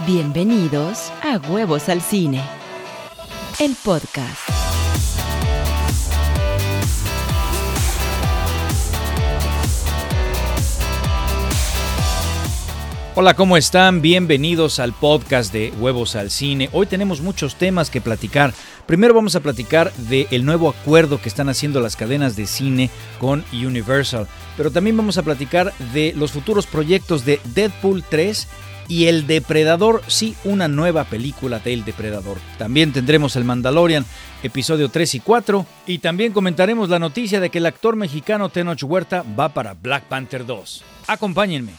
Bienvenidos a Huevos al Cine, el podcast. Hola, ¿cómo están? Bienvenidos al podcast de Huevos al Cine. Hoy tenemos muchos temas que platicar. Primero vamos a platicar del nuevo acuerdo que están haciendo las cadenas de cine con Universal, pero también vamos a platicar de los futuros proyectos de Deadpool 3 y El Depredador, sí, una nueva película del Depredador. También tendremos El Mandalorian, episodio 3 y 4, y también comentaremos la noticia de que el actor mexicano Tenoch Huerta va para Black Panther 2. Acompáñenme.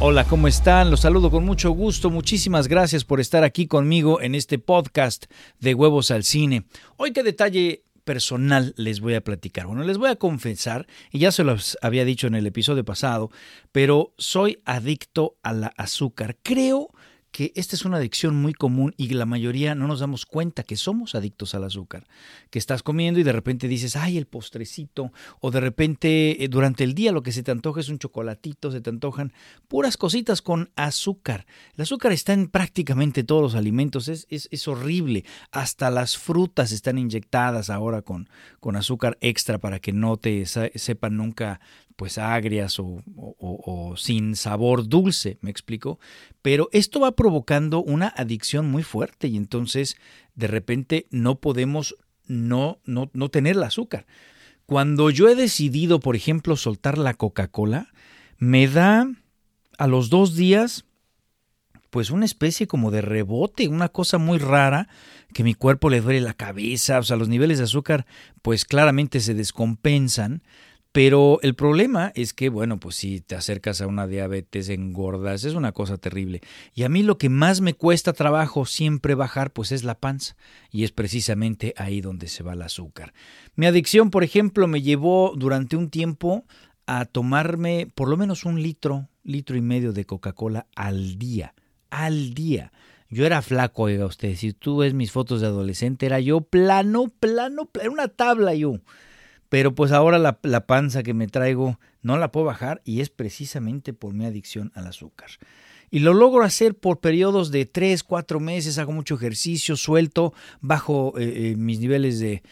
Hola, ¿cómo están? Los saludo con mucho gusto. Muchísimas gracias por estar aquí conmigo en este podcast de Huevos al Cine. Hoy qué detalle personal les voy a platicar. Bueno, les voy a confesar, y ya se los había dicho en el episodio pasado, pero soy adicto a la azúcar. Creo que esta es una adicción muy común y la mayoría no nos damos cuenta que somos adictos al azúcar. Que estás comiendo y de repente dices, ay, el postrecito, o de repente eh, durante el día lo que se te antoja es un chocolatito, se te antojan puras cositas con azúcar. El azúcar está en prácticamente todos los alimentos, es, es, horrible. Hasta las frutas están inyectadas ahora con, con azúcar extra para que no te sepan nunca pues agrias o, sin sabor dulce, me explico. Pero esto va provocando una adicción muy fuerte y entonces de repente no podemos no, no, no tener el azúcar. Cuando yo he decidido, por ejemplo, soltar la Coca-Cola, me da a los dos días pues una especie como de rebote, una cosa muy rara, que mi cuerpo le duele la cabeza, o sea, los niveles de azúcar pues claramente se descompensan, pero el problema es que, bueno, pues si te acercas a una diabetes, engordas, es una cosa terrible. Y a mí lo que más me cuesta trabajo siempre bajar, pues es la panza. Y es precisamente ahí donde se va el azúcar. Mi adicción, por ejemplo, me llevó durante un tiempo a tomarme por lo menos un litro, litro y medio de Coca-Cola al día. Al día. Yo era flaco, oiga usted. Si tú ves mis fotos de adolescente, era yo plano, plano, plano, una tabla yo pero pues ahora la, panza que me traigo no la puedo bajar y es precisamente por mi adicción al azúcar. Y lo logro hacer por periodos de 3, 4 meses, hago mucho ejercicio, suelto, bajo eh, eh, mis niveles de,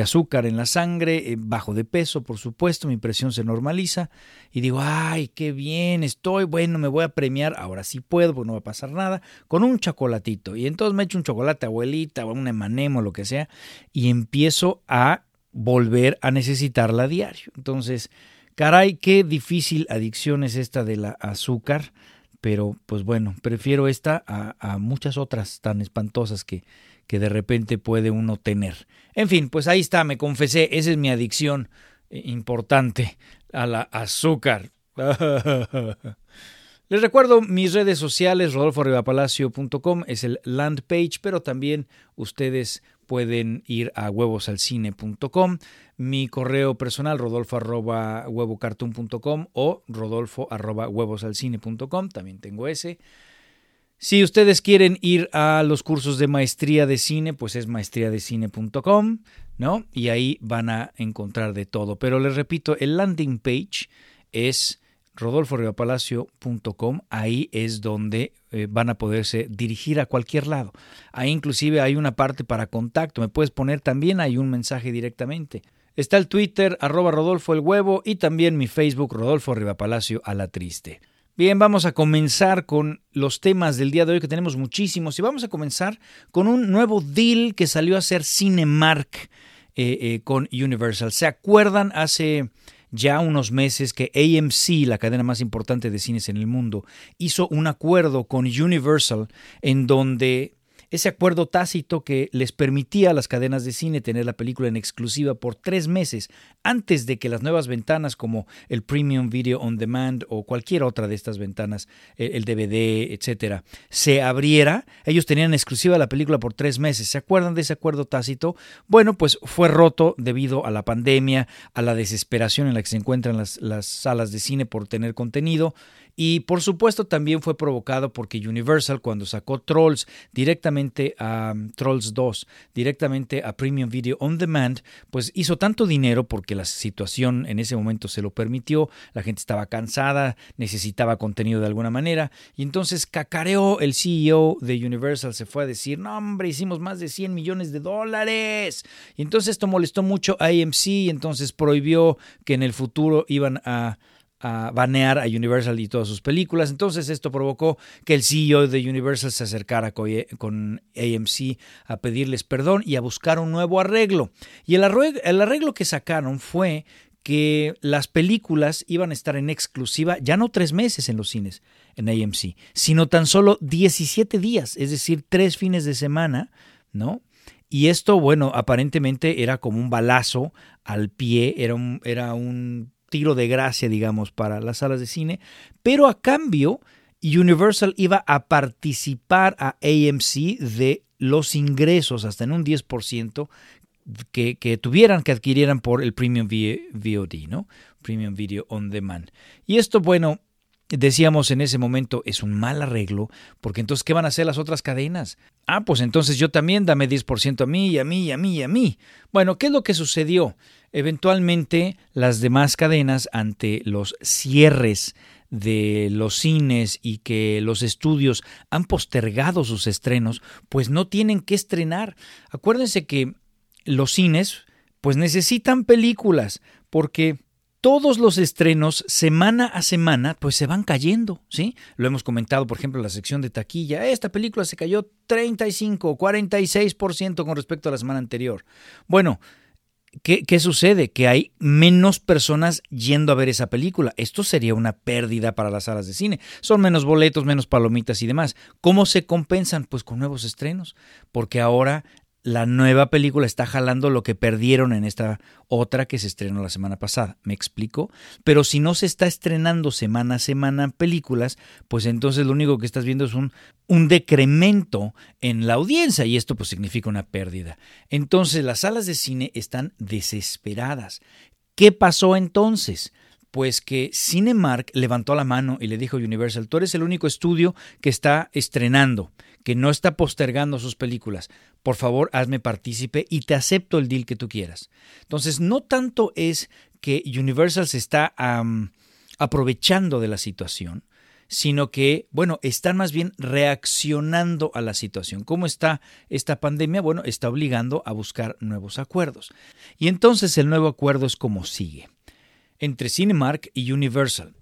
azúcar en la sangre, eh, bajo de peso, por supuesto, mi presión se normaliza y digo, ay, qué bien estoy, bueno, me voy a premiar, ahora sí puedo, porque no va a pasar nada, con un chocolatito. Y entonces me echo un chocolate abuelita o un emanemo, lo que sea, y empiezo a volver a necesitarla a diario. Entonces, caray, qué difícil adicción es esta de la azúcar, pero pues bueno, prefiero esta a, muchas otras tan espantosas que, que de repente puede uno tener. En fin, pues ahí está, me confesé, esa es mi adicción eh, importante a la azúcar. Les recuerdo mis redes sociales, rodolforribapalacio.com es el land page, pero también ustedes pueden ir a huevosalcine.com, mi correo personal rodolfo arroba o rodolfo arroba huevosalcine.com, también tengo ese. Si ustedes quieren ir a los cursos de maestría de cine, pues es maestriadecine.com, ¿no? Y ahí van a encontrar de todo. Pero les repito, el landing page es rodolforriopalacio.com, ahí es donde eh, van a poderse dirigir a cualquier lado. Ahí inclusive hay una parte para contacto, me puedes poner también ahí un mensaje directamente. Está el Twitter, arroba Rodolfo el Huevo, y también mi Facebook, Rodolfo Rivapalacio a la Triste. Bien, vamos a comenzar con los temas del día de hoy, que tenemos muchísimos, y vamos a comenzar con un nuevo deal que salió a ser Cinemark eh, eh, con Universal. ¿Se acuerdan hace ya unos meses que AMC, la cadena más importante de cines en el mundo, hizo un acuerdo con Universal en donde ese acuerdo tácito que les permitía a las cadenas de cine tener la película en exclusiva por tres meses antes de que las nuevas ventanas como el Premium Video On Demand o cualquier otra de estas ventanas, el DVD, etcétera, se abriera. Ellos tenían exclusiva la película por tres meses. ¿Se acuerdan de ese acuerdo tácito? Bueno, pues fue roto debido a la pandemia, a la desesperación en la que se encuentran las, las salas de cine por tener contenido Y por supuesto también fue provocado porque Universal cuando sacó Trolls directamente a um, Trolls 2, directamente a Premium Video On Demand, pues hizo tanto dinero porque la situación en ese momento se lo permitió, la gente estaba cansada, necesitaba contenido de alguna manera, y entonces cacareó el CEO de Universal, se fue a decir, no hombre, hicimos más de 100 millones de dólares. Y entonces esto molestó mucho a AMC, y entonces prohibió que en el futuro iban a a banear a Universal y todas sus películas. Entonces esto provocó que el CEO de Universal se acercara con AMC a pedirles perdón y a buscar un nuevo arreglo. Y el arreglo, el arreglo que sacaron fue que las películas iban a estar en exclusiva ya no tres meses en los cines en AMC, sino tan solo 17 días, es decir, tres fines de semana, ¿no? Y esto, bueno, aparentemente era como un balazo al pie, era un, era un tiro de gracia, digamos, para las salas de cine, pero a cambio Universal iba a participar a AMC de los ingresos hasta en un 10% que, que, tuvieran, que adquirieran por el Premium VOD, ¿no? Premium Video On Demand. Y esto, bueno, decíamos en ese momento, es un mal arreglo, porque entonces, ¿qué van a hacer las otras cadenas? Ah, pues entonces yo también dame 10% a mí, y a mí, y a mí, y a mí. Bueno, ¿qué es lo que sucedió? Eventualmente, las demás cadenas, ante los cierres de los cines y que los estudios han postergado sus estrenos, pues no tienen que estrenar. Acuérdense que los cines, pues necesitan películas, porque todos los estrenos semana a semana pues se van cayendo, ¿sí? Lo hemos comentado, por ejemplo, en la sección de taquilla. Esta película se cayó 35, 46% con respecto a la semana anterior. Bueno, ¿qué, ¿qué, sucede? Que hay menos personas yendo a ver esa película. Esto sería una pérdida para las salas de cine. Son menos boletos, menos palomitas y demás. ¿Cómo se compensan? Pues con nuevos estrenos. Porque ahora la nueva película está jalando lo que perdieron en esta otra que se estrenó la semana pasada. ¿Me explico? Pero si no se está estrenando semana a semana películas, pues entonces lo único que estás viendo es un, un decremento en la audiencia y esto pues significa una pérdida. Entonces las salas de cine están desesperadas. ¿Qué pasó entonces? pues que Cinemark levantó la mano y le dijo a Universal, tú eres el único estudio que está estrenando que no está postergando sus películas. Por favor, hazme partícipe y te acepto el deal que tú quieras. Entonces, no tanto es que Universal se está aprovechando de la situación, sino que, bueno, están más bien reaccionando a la situación. ¿Cómo está esta pandemia? Bueno, está obligando a buscar nuevos acuerdos. Y entonces el nuevo acuerdo es como sigue. Entre Cinemark y Universal,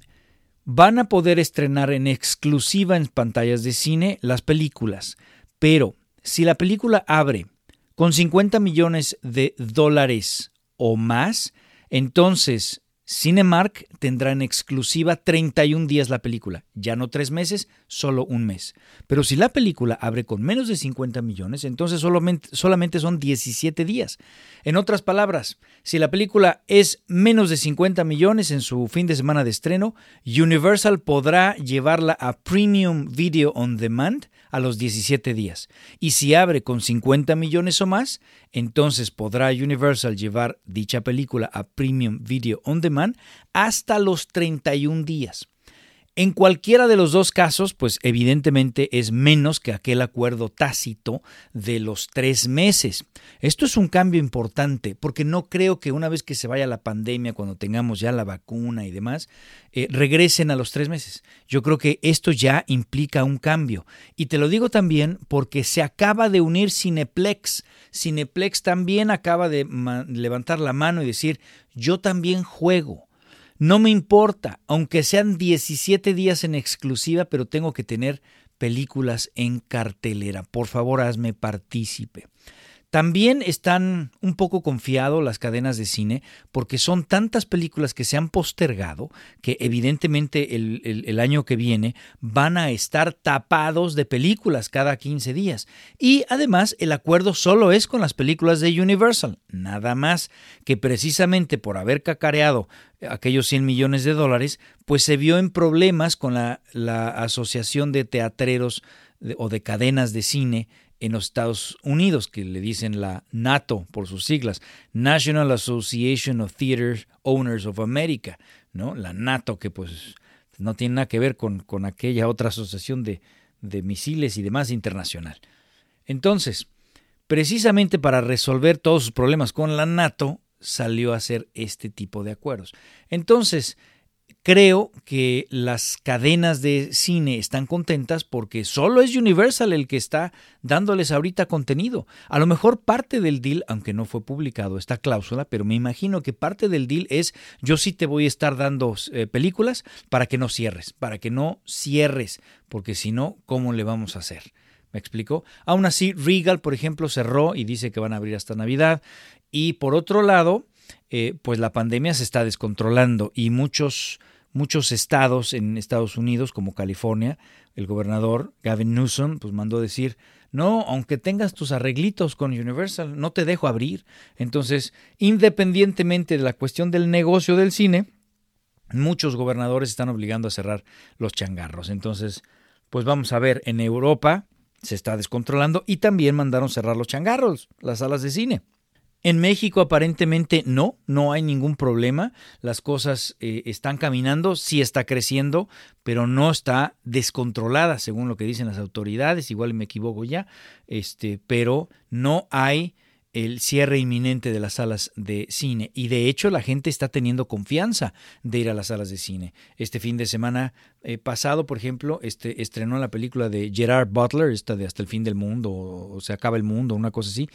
van a poder estrenar en exclusiva en pantallas de cine las películas, pero si la película abre con 50 millones de dólares o más, entonces Cinemark tendrá en exclusiva 31 días la película, ya no tres meses, solo un mes. Pero si la película abre con menos de 50 millones, entonces solamente, son 17 días. En otras palabras, si la película es menos de 50 millones en su fin de semana de estreno, Universal podrá llevarla a Premium Video On Demand a los 17 días. Y si abre con 50 millones o más, entonces podrá Universal llevar dicha película a Premium Video On Demand hasta los 31 días. En cualquiera de los dos casos, pues evidentemente es menos que aquel acuerdo tácito de los tres meses. Esto es un cambio importante porque no creo que una vez que se vaya la pandemia, cuando tengamos ya la vacuna y demás, eh, regresen a los tres meses. Yo creo que esto ya implica un cambio. Y te lo digo también porque se acaba de unir Cineplex. Cineplex también acaba de levantar la mano y decir, yo también juego. No me importa, aunque sean 17 días en exclusiva, pero tengo que tener películas en cartelera. Por favor, hazme partícipe. También están un poco confiados las cadenas de cine porque son tantas películas que se han postergado que evidentemente el, año que viene van a estar tapados de películas cada 15 días. Y además el acuerdo solo es con las películas de Universal, nada más que precisamente por haber cacareado aquellos 100 millones de dólares, pues se vio en problemas con la, la Asociación de Teatreros o de Cadenas de Cine en los Estados Unidos, que le dicen la NATO por sus siglas, National Association of Theater Owners of America, ¿no? La NATO que pues no tiene nada que ver con, con aquella otra asociación de, de misiles y demás internacional. Entonces, precisamente para resolver todos sus problemas con la NATO, salió a hacer este tipo de acuerdos. Entonces, creo que las cadenas de cine están contentas porque solo es Universal el que está dándoles ahorita contenido. A lo mejor parte del deal, aunque no fue publicado esta cláusula, pero me imagino que parte del deal es yo sí te voy a estar dando eh, películas para que no cierres, para que no cierres, porque si no, ¿cómo le vamos a hacer? ¿Me explico? Aún así, Regal, por ejemplo, cerró y dice que van a abrir hasta Navidad. Y por otro lado, eh, pues la pandemia se está descontrolando y muchos muchos estados en Estados Unidos, como California, el gobernador Gavin Newsom, pues mandó decir, no, aunque tengas tus arreglitos con Universal, no te dejo abrir. Entonces, independientemente de la cuestión del negocio del cine, muchos gobernadores están obligando a cerrar los changarros. Entonces, pues vamos a ver, en Europa se está descontrolando y también mandaron cerrar los changarros, las salas de cine. En México aparentemente no, no hay ningún problema, las cosas eh, están caminando, sí está creciendo, pero no está descontrolada según lo que dicen las autoridades, igual me equivoco ya, este, pero no hay el cierre inminente de las salas de cine y de hecho la gente está teniendo confianza de ir a las salas de cine. Este fin de semana eh, pasado, por ejemplo, este, estrenó la película de Gerard Butler, esta de Hasta el fin del mundo o, Se acaba el mundo, una cosa así,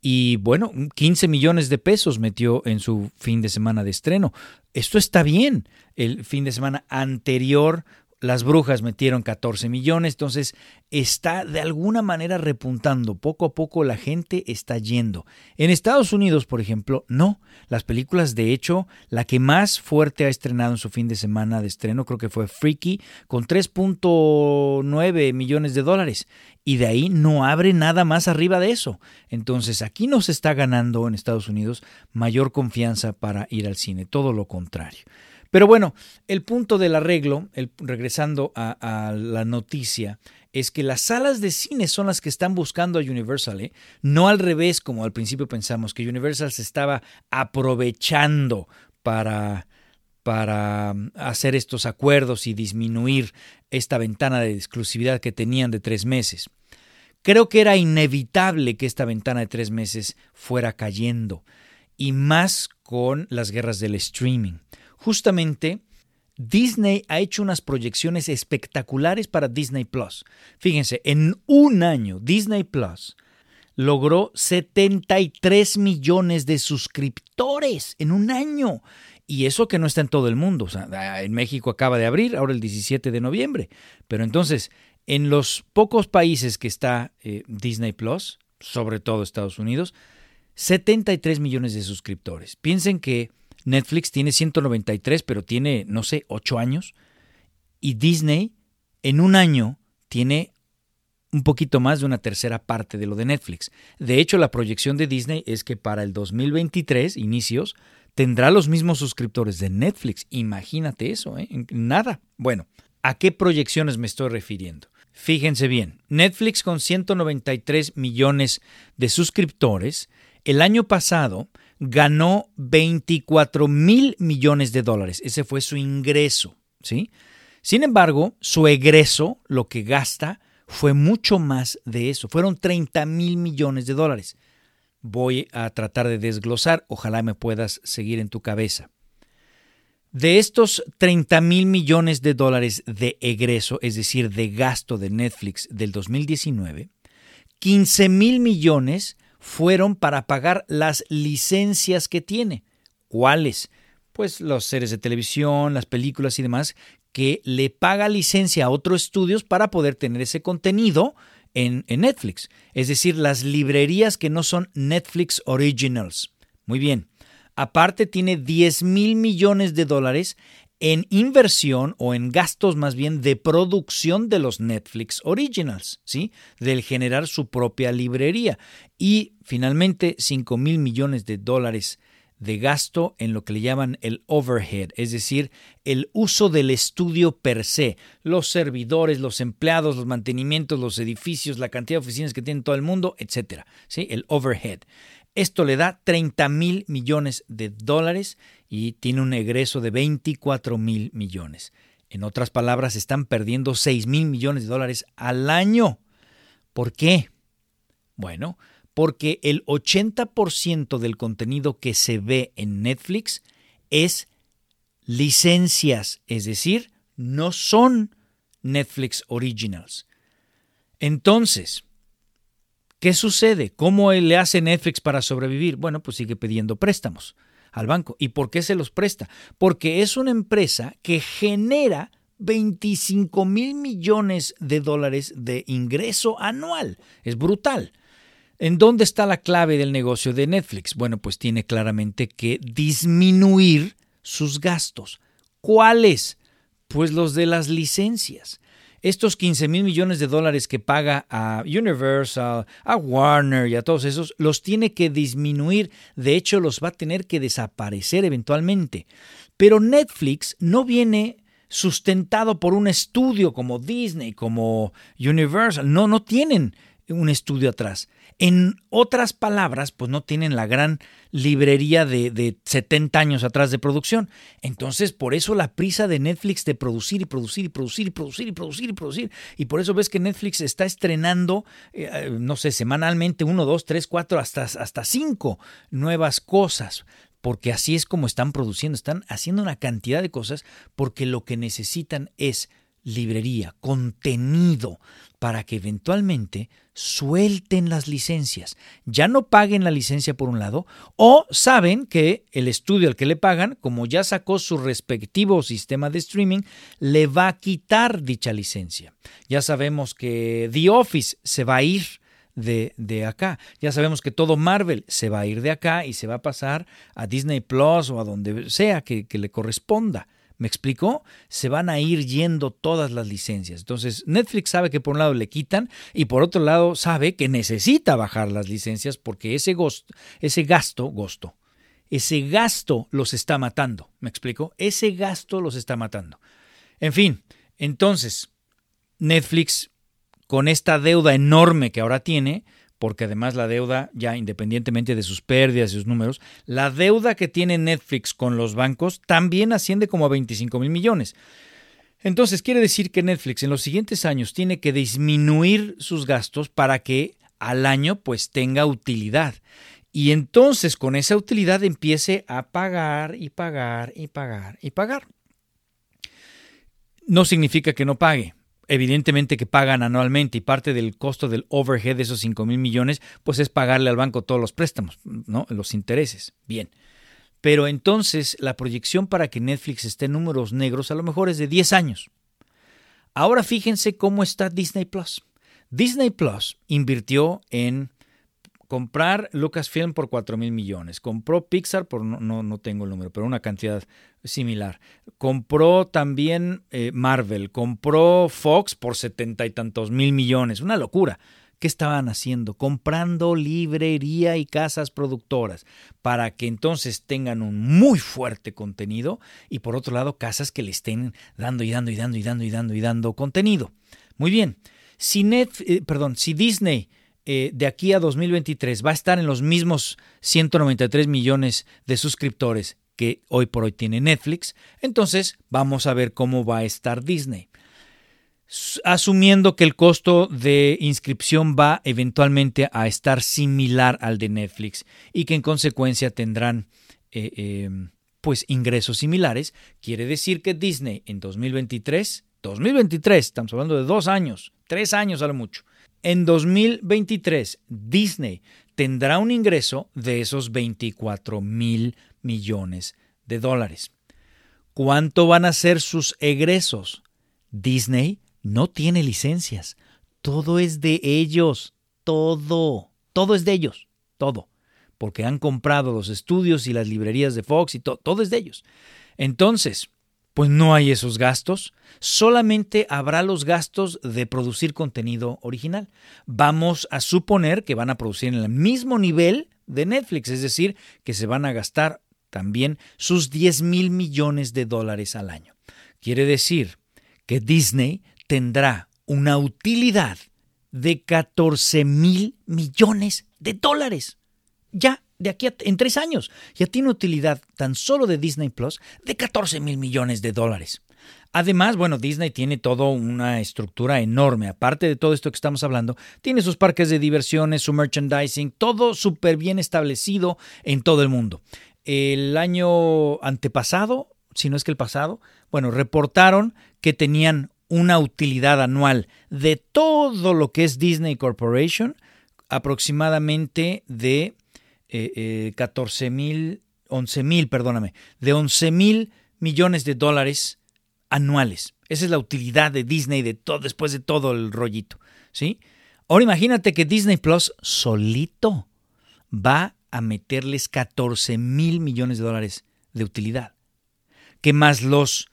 y bueno, 15 millones de pesos metió en su fin de semana de estreno. Esto está bien. El fin de semana anterior las brujas metieron 14 millones, entonces está de alguna manera repuntando. Poco a poco la gente está yendo. En Estados Unidos, por ejemplo, no. Las películas, de hecho, la que más fuerte ha estrenado en su fin de semana de estreno creo que fue Freaky, con 3.9 millones de dólares. Y de ahí no abre nada más arriba de eso. Entonces aquí no se está ganando en Estados Unidos mayor confianza para ir al cine, todo lo contrario. Pero bueno, el punto del arreglo, el, regresando a, la noticia, es que las salas de cine son las que están buscando a Universal, ¿eh? no al revés como al principio pensamos, que Universal se estaba aprovechando para, para um, hacer estos acuerdos y disminuir esta ventana de exclusividad que tenían de tres meses. Creo que era inevitable que esta ventana de tres meses fuera cayendo, y más con las guerras del streaming. Justamente Disney ha hecho unas proyecciones espectaculares para Disney Plus. Fíjense, en un año Disney Plus logró 73 millones de suscriptores en un año. Y eso que no está en todo el mundo. O sea, en México acaba de abrir, ahora el 17 de noviembre. Pero entonces, en los pocos países que está eh, Disney Plus, sobre todo Estados Unidos, 73 millones de suscriptores. Piensen que Netflix tiene 193, pero tiene, no sé, 8 años. Y Disney en un año tiene un poquito más de una tercera parte de lo de Netflix. De hecho, la proyección de Disney es que para el 2023, inicios, tendrá los mismos suscriptores de Netflix. Imagínate eso, ¿eh? Nada. Bueno, ¿a qué proyecciones me estoy refiriendo? Fíjense bien, Netflix con 193 millones de suscriptores, el año pasado ganó 24 mil millones de dólares. Ese fue su ingreso. ¿sí? Sin embargo, su egreso, lo que gasta, fue mucho más de eso. Fueron 30 mil millones de dólares. Voy a tratar de desglosar. Ojalá me puedas seguir en tu cabeza. De estos 30 mil millones de dólares de egreso, es decir, de gasto de Netflix del 2019, 15 mil millones fueron para pagar las licencias que tiene. ¿Cuáles? Pues los series de televisión, las películas y demás, que le paga licencia a otros estudios para poder tener ese contenido en, en Netflix. Es decir, las librerías que no son Netflix Originals. Muy bien. Aparte tiene 10 mil millones de dólares en inversión o en gastos más bien de producción de los Netflix Originals, ¿sí? Del generar su propia librería. Y finalmente 5 mil millones de dólares de gasto en lo que le llaman el overhead, es decir, el uso del estudio per se, los servidores, los empleados, los mantenimientos, los edificios, la cantidad de oficinas que tiene todo el mundo, etcétera, ¿sí? El overhead. Esto le da 30 mil millones de dólares y tiene un egreso de 24 mil millones. En otras palabras, están perdiendo 6 mil millones de dólares al año. ¿Por qué? Bueno, porque el 80% del contenido que se ve en Netflix es licencias, es decir, no son Netflix Originals. Entonces, ¿qué sucede? ¿Cómo le hace Netflix para sobrevivir? Bueno, pues sigue pidiendo préstamos al banco. ¿Y por qué se los presta? Porque es una empresa que genera 25 mil millones de dólares de ingreso anual. Es brutal. ¿En dónde está la clave del negocio de Netflix? Bueno, pues tiene claramente que disminuir sus gastos. ¿Cuáles? Pues los de las licencias. Estos 15 mil millones de dólares que paga a Universal, a Warner y a todos esos, los tiene que disminuir. De hecho, los va a tener que desaparecer eventualmente. Pero Netflix no viene sustentado por un estudio como Disney, como Universal. No, no tienen un estudio atrás. En otras palabras, pues no tienen la gran librería de, de, 70 años atrás de producción. Entonces, por eso la prisa de Netflix de producir y producir y producir y producir y producir y producir. Y por eso ves que Netflix está estrenando, eh, no sé, semanalmente uno, dos, tres, cuatro, hasta, hasta cinco nuevas cosas porque así es como están produciendo, están haciendo una cantidad de cosas porque lo que necesitan es librería, contenido, para que eventualmente suelten las licencias. Ya no paguen la licencia por un lado, o saben que el estudio al que le pagan, como ya sacó su respectivo sistema de streaming, le va a quitar dicha licencia. Ya sabemos que The Office se va a ir de, de, acá. Ya sabemos que todo Marvel se va a ir de acá y se va a pasar a Disney Plus o a donde sea que, que le corresponda. ¿Me explicó? Se van a ir yendo todas las licencias. Entonces, Netflix sabe que por un lado le quitan y por otro lado sabe que necesita bajar las licencias porque ese, ese gasto, gosto, ese gasto los está matando. ¿Me explico? Ese gasto los está matando. En fin, entonces, Netflix, con esta deuda enorme que ahora tiene, porque además la deuda, ya independientemente de sus pérdidas y sus números, la deuda que tiene Netflix con los bancos también asciende como a 25 mil millones. Entonces quiere decir que Netflix en los siguientes años tiene que disminuir sus gastos para que al año pues tenga utilidad. Y entonces con esa utilidad empiece a pagar y pagar y pagar y pagar. No significa que no pague evidentemente que pagan anualmente y parte del costo del overhead de esos 5 mil millones, pues es pagarle al banco todos los préstamos, ¿no? Los intereses. Bien. Pero entonces la proyección para que Netflix esté en números negros a lo mejor es de 10 años. Ahora fíjense cómo está Disney Plus. Disney Plus invirtió en comprar Lucasfilm por 4 mil millones, compró Pixar por, no, no, tengo el número, pero una cantidad similar, compró también eh, Marvel, compró Fox por setenta y tantos mil millones, una locura. ¿Qué estaban haciendo? Comprando librería y casas productoras para que entonces tengan un muy fuerte contenido y por otro lado casas que le estén dando y dando y dando y dando y dando y dando contenido. Muy bien. Si, Net, eh, perdón, si Disney eh, de aquí a 2023 va a estar en los mismos 193 millones de suscriptores que hoy por hoy tiene Netflix, entonces vamos a ver cómo va a estar Disney. Asumiendo que el costo de inscripción va eventualmente a estar similar al de Netflix y que en consecuencia tendrán eh, em, pues ingresos similares, quiere decir que Disney en 2023, 2023, estamos hablando de dos años, tres años a lo mucho, en 2023, Disney tendrá un ingreso de esos 24 mil millones de dólares. ¿Cuánto van a ser sus egresos? Disney no tiene licencias. Todo es de ellos. Todo. Todo es de ellos. Todo. Porque han comprado los estudios y las librerías de Fox y todo. Todo es de ellos. Entonces, pues no hay esos gastos, solamente habrá los gastos de producir contenido original. Vamos a suponer que van a producir en el mismo nivel de Netflix, es decir, que se van a gastar también sus 10 mil millones de dólares al año. Quiere decir que Disney tendrá una utilidad de 14 mil millones de dólares. Ya de aquí en tres años ya tiene utilidad tan solo de Disney Plus de 14 mil millones de dólares. Además, bueno, Disney tiene toda una estructura enorme. Aparte de todo esto que estamos hablando, tiene sus parques de diversiones, su merchandising, todo súper bien establecido en todo el mundo. El año antepasado, si no es que el pasado, bueno, reportaron que tenían una utilidad anual de todo lo que es Disney Corporation, aproximadamente de 14 eh, eh, mil, 11 mil, perdóname, de 11 mil millones de dólares anuales. Esa es la utilidad de Disney de todo, después de todo el rollito. ¿sí? Ahora imagínate que Disney Plus solito va a meterles 14 mil millones de dólares de utilidad. Que más los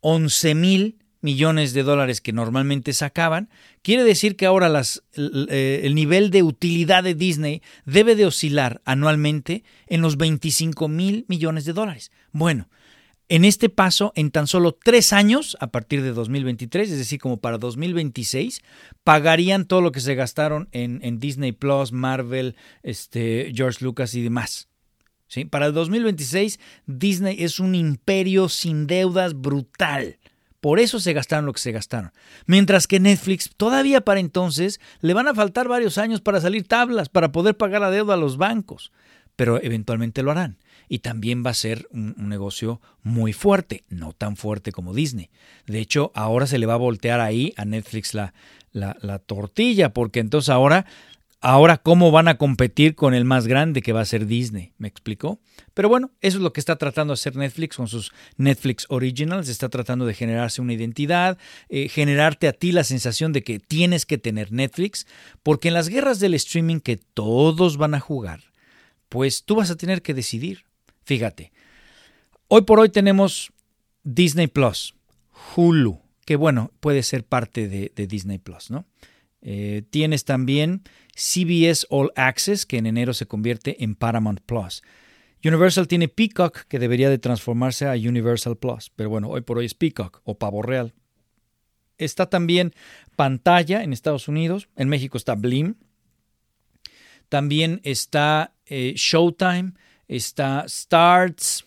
11 mil millones de dólares que normalmente sacaban, quiere decir que ahora eh, el, nivel de utilidad de Disney debe de oscilar anualmente en los 25 mil millones de dólares. Bueno, en este paso, en tan solo tres años, a partir de 2023, es decir, como para 2026, pagarían todo lo que se gastaron en, en Disney Plus, Marvel, este, George Lucas y demás. ¿Sí? Para el 2026, Disney es un imperio sin deudas brutal. Por eso se gastaron lo que se gastaron. Mientras que Netflix, todavía para entonces, le van a faltar varios años para salir tablas, para poder pagar la deuda a los bancos. Pero eventualmente lo harán y también va a ser un, negocio muy fuerte, no tan fuerte como Disney. De hecho, ahora se le va a voltear ahí a Netflix la, la, tortilla, porque entonces ahora, ahora cómo van a competir con el más grande que va a ser Disney, ¿me explicó? Pero bueno, eso es lo que está tratando de hacer Netflix con sus Netflix Originals, está tratando de generarse una identidad, eh, generarte a ti la sensación de que tienes que tener Netflix, porque en las guerras del streaming que todos van a jugar, pues tú vas a tener que decidir. Fíjate, hoy por hoy tenemos Disney Plus, Hulu, que bueno, puede ser parte de, Disney Plus, ¿no? Eh, tienes también CBS All Access, que en enero se convierte en Paramount Plus. Universal tiene Peacock, que debería de transformarse a Universal Plus, pero bueno, hoy por hoy es Peacock o Pavo Real. Está también Pantalla en Estados Unidos, en México está Blim. También está eh, Showtime, está Starts,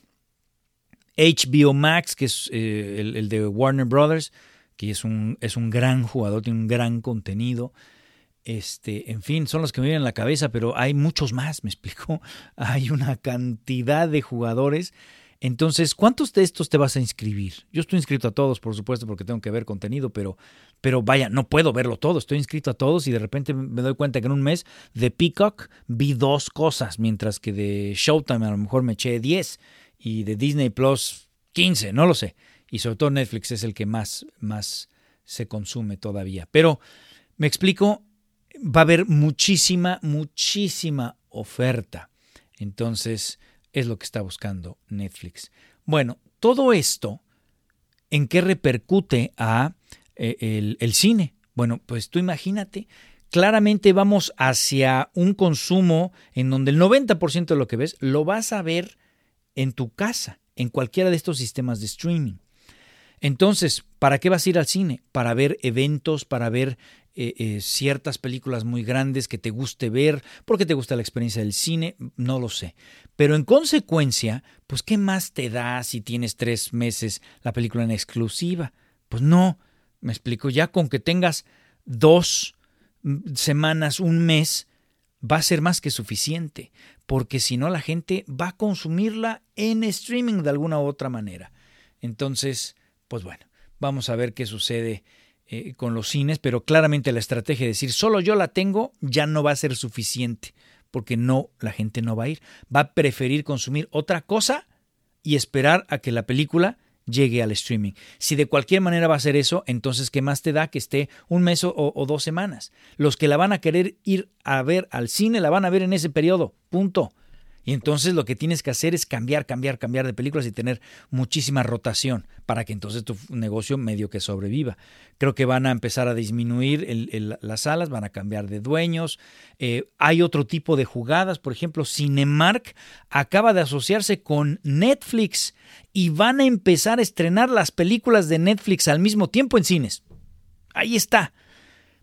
HBO Max, que es eh, el, de Warner Brothers, que es un, es un gran jugador, tiene un gran contenido. Este, en fin, son los que me vienen a la cabeza, pero hay muchos más, me explico. Hay una cantidad de jugadores entonces, ¿cuántos de estos te vas a inscribir? Yo estoy inscrito a todos, por supuesto, porque tengo que ver contenido, pero, pero vaya, no puedo verlo todo. Estoy inscrito a todos y de repente me doy cuenta que en un mes de Peacock vi dos cosas, mientras que de Showtime a lo mejor me eché 10 y de Disney Plus 15, no lo sé. Y sobre todo Netflix es el que más, más se consume todavía. Pero me explico, va a haber muchísima, muchísima oferta. Entonces, es lo que está buscando Netflix. Bueno, todo esto, ¿en qué repercute a eh, el, cine? Bueno, pues tú imagínate, claramente vamos hacia un consumo en donde el 90% de lo que ves lo vas a ver en tu casa, en cualquiera de estos sistemas de streaming. Entonces, ¿para qué vas a ir al cine? Para ver eventos, para ver eh, eh, ciertas películas muy grandes que te guste ver, porque te gusta la experiencia del cine, no lo sé. Pero en consecuencia, pues ¿qué más te da si tienes tres meses la película en exclusiva? Pues no, me explico, ya con que tengas dos semanas, un mes, va a ser más que suficiente, porque si no la gente va a consumirla en streaming de alguna u otra manera. Entonces, pues bueno, vamos a ver qué sucede eh, con los cines, pero claramente la estrategia de decir solo yo la tengo ya no va a ser suficiente, porque no, la gente no va a ir, va a preferir consumir otra cosa y esperar a que la película llegue al streaming. Si de cualquier manera va a ser eso, entonces ¿qué más te da que esté un mes o, o dos semanas? Los que la van a querer ir a ver al cine la van a ver en ese periodo, punto. Y entonces lo que tienes que hacer es cambiar, cambiar, cambiar de películas y tener muchísima rotación para que entonces tu negocio medio que sobreviva. Creo que van a empezar a disminuir las salas, van a cambiar de dueños. Eh, hay otro tipo de jugadas, por ejemplo, Cinemark acaba de asociarse con Netflix y van a empezar a estrenar las películas de Netflix al mismo tiempo en cines. Ahí está.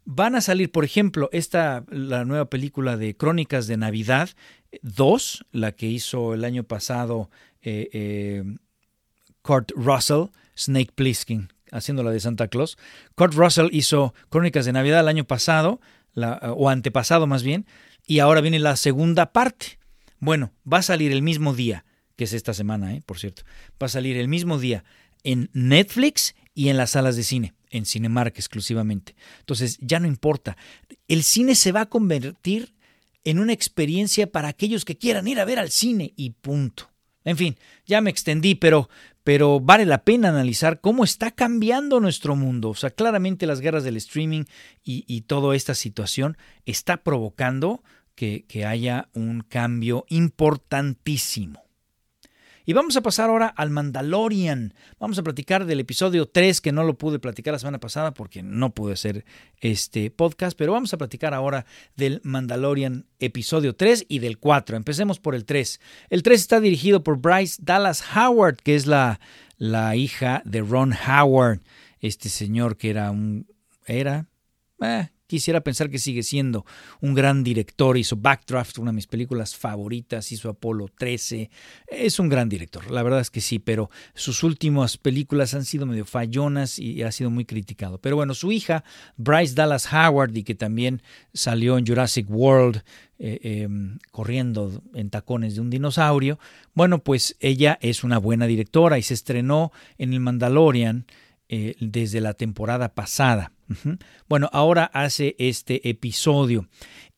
Van a salir, por ejemplo, esta, la nueva película de Crónicas de Navidad, 2, la que hizo el año pasado eh, eh, Kurt Russell, Snake Plissken. haciendo la de Santa Claus. Kurt Russell hizo Crónicas de Navidad el año pasado, o antepasado más bien, y ahora viene la segunda parte. Bueno, va a salir el mismo día, que es esta semana, ¿eh? por cierto. Va a salir el mismo día en Netflix y en las salas de cine, en Cinemark exclusivamente. Entonces, ya no importa. El cine se va a convertir en una experiencia para aquellos que quieran ir a ver al cine y punto. En fin, ya me extendí, pero, pero vale la pena analizar cómo está cambiando nuestro mundo. O sea, claramente las guerras del streaming y, y toda esta situación está provocando que, que haya un cambio importantísimo. Y vamos a pasar ahora al Mandalorian. Vamos a platicar del episodio 3, que no lo pude platicar la semana pasada porque no pude hacer este podcast, pero vamos a platicar ahora del Mandalorian episodio 3 y del 4. Empecemos por el 3. El 3 está dirigido por Bryce Dallas Howard, que es la, la hija de Ron Howard, este señor que era un... era... Eh, Quisiera pensar que sigue siendo un gran director. Hizo Backdraft, una de mis películas favoritas. Hizo Apolo 13. Es un gran director, la verdad es que sí, pero sus últimas películas han sido medio fallonas y ha sido muy criticado. Pero bueno, su hija, Bryce Dallas Howard, y que también salió en Jurassic World, eh, em, corriendo en tacones de un dinosaurio. Bueno, pues ella es una buena directora y se estrenó en El Mandalorian eh, desde la temporada pasada. Bueno, ahora hace este episodio.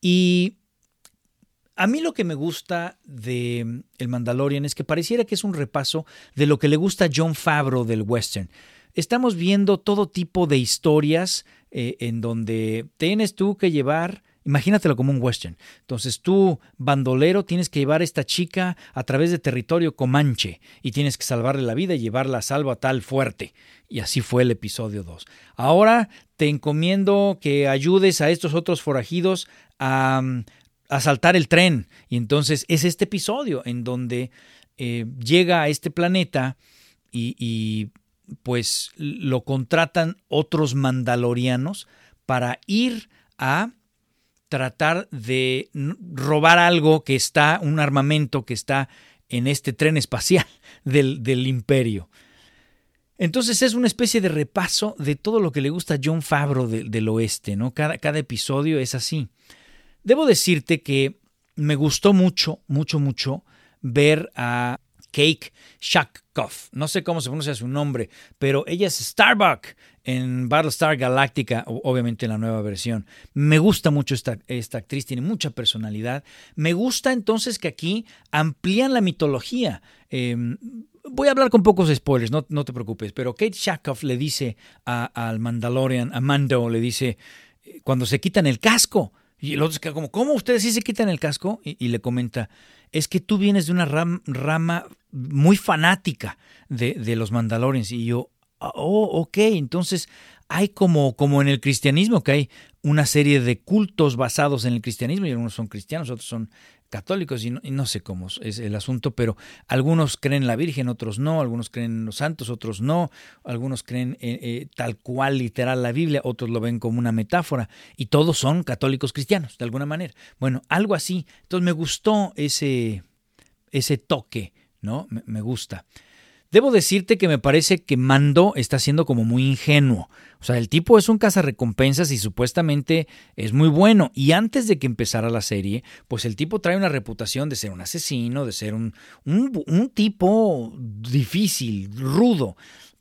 Y a mí lo que me gusta de mm, El Mandalorian es que pareciera que es un repaso de lo que le gusta a John Favreau del western. Estamos viendo todo tipo de historias eh, en donde tienes tú que llevar Imagínatelo como un western. Entonces tú, bandolero, tienes que llevar a esta chica a través de territorio comanche y tienes que salvarle la vida y llevarla a salvo a tal fuerte. Y así fue el episodio 2. Ahora te encomiendo que ayudes a estos otros forajidos a, a saltar el tren. Y entonces es este episodio en donde eh, llega a este planeta y, y pues lo contratan otros mandalorianos para ir a tratar de robar algo que está, un armamento que está en este tren espacial del, del imperio. Entonces es una especie de repaso de todo lo que le gusta a John Favreau del oeste, ¿no? Cada, cada episodio es así. Debo decirte que me gustó mucho, mucho, mucho ver a Cake Shakoff. No sé cómo se pronuncia su nombre, pero ella es Starbuck en Battlestar Galactica, obviamente en la nueva versión. Me gusta mucho esta, esta actriz, tiene mucha personalidad. Me gusta entonces que aquí amplían la mitología. Em, voy a hablar con pocos spoilers, no, no te preocupes, pero Kate Shakoff le dice al Mandalorian, a Mando, le dice, eh, cuando se quitan el casco, y el otro se como, ¿cómo ustedes sí se quitan el casco? Y, le comenta, es que tú vienes de una rama muy fanática de, de los Mandalorians. Y yo, oh, ok, entonces hay como, como en el cristianismo, que hay una serie de cultos basados en el cristianismo, y algunos son cristianos, otros son católicos, y no, sé cómo es el asunto, pero algunos creen en la Virgen, otros no, algunos creen en los santos, otros no, algunos creen eh, eh, tal cual literal la Biblia, otros lo ven como una metáfora, y todos son católicos cristianos, de alguna manera. Bueno, algo así. Entonces me gustó ese, ese toque, ¿no? me gusta. Debo decirte que me parece que Mando está siendo como muy ingenuo. O sea, el tipo es un cazarrecompensas y supuestamente es muy bueno. Y antes de que empezara la serie, pues el tipo trae una reputación de ser un asesino, de ser un, un, un tipo difícil, rudo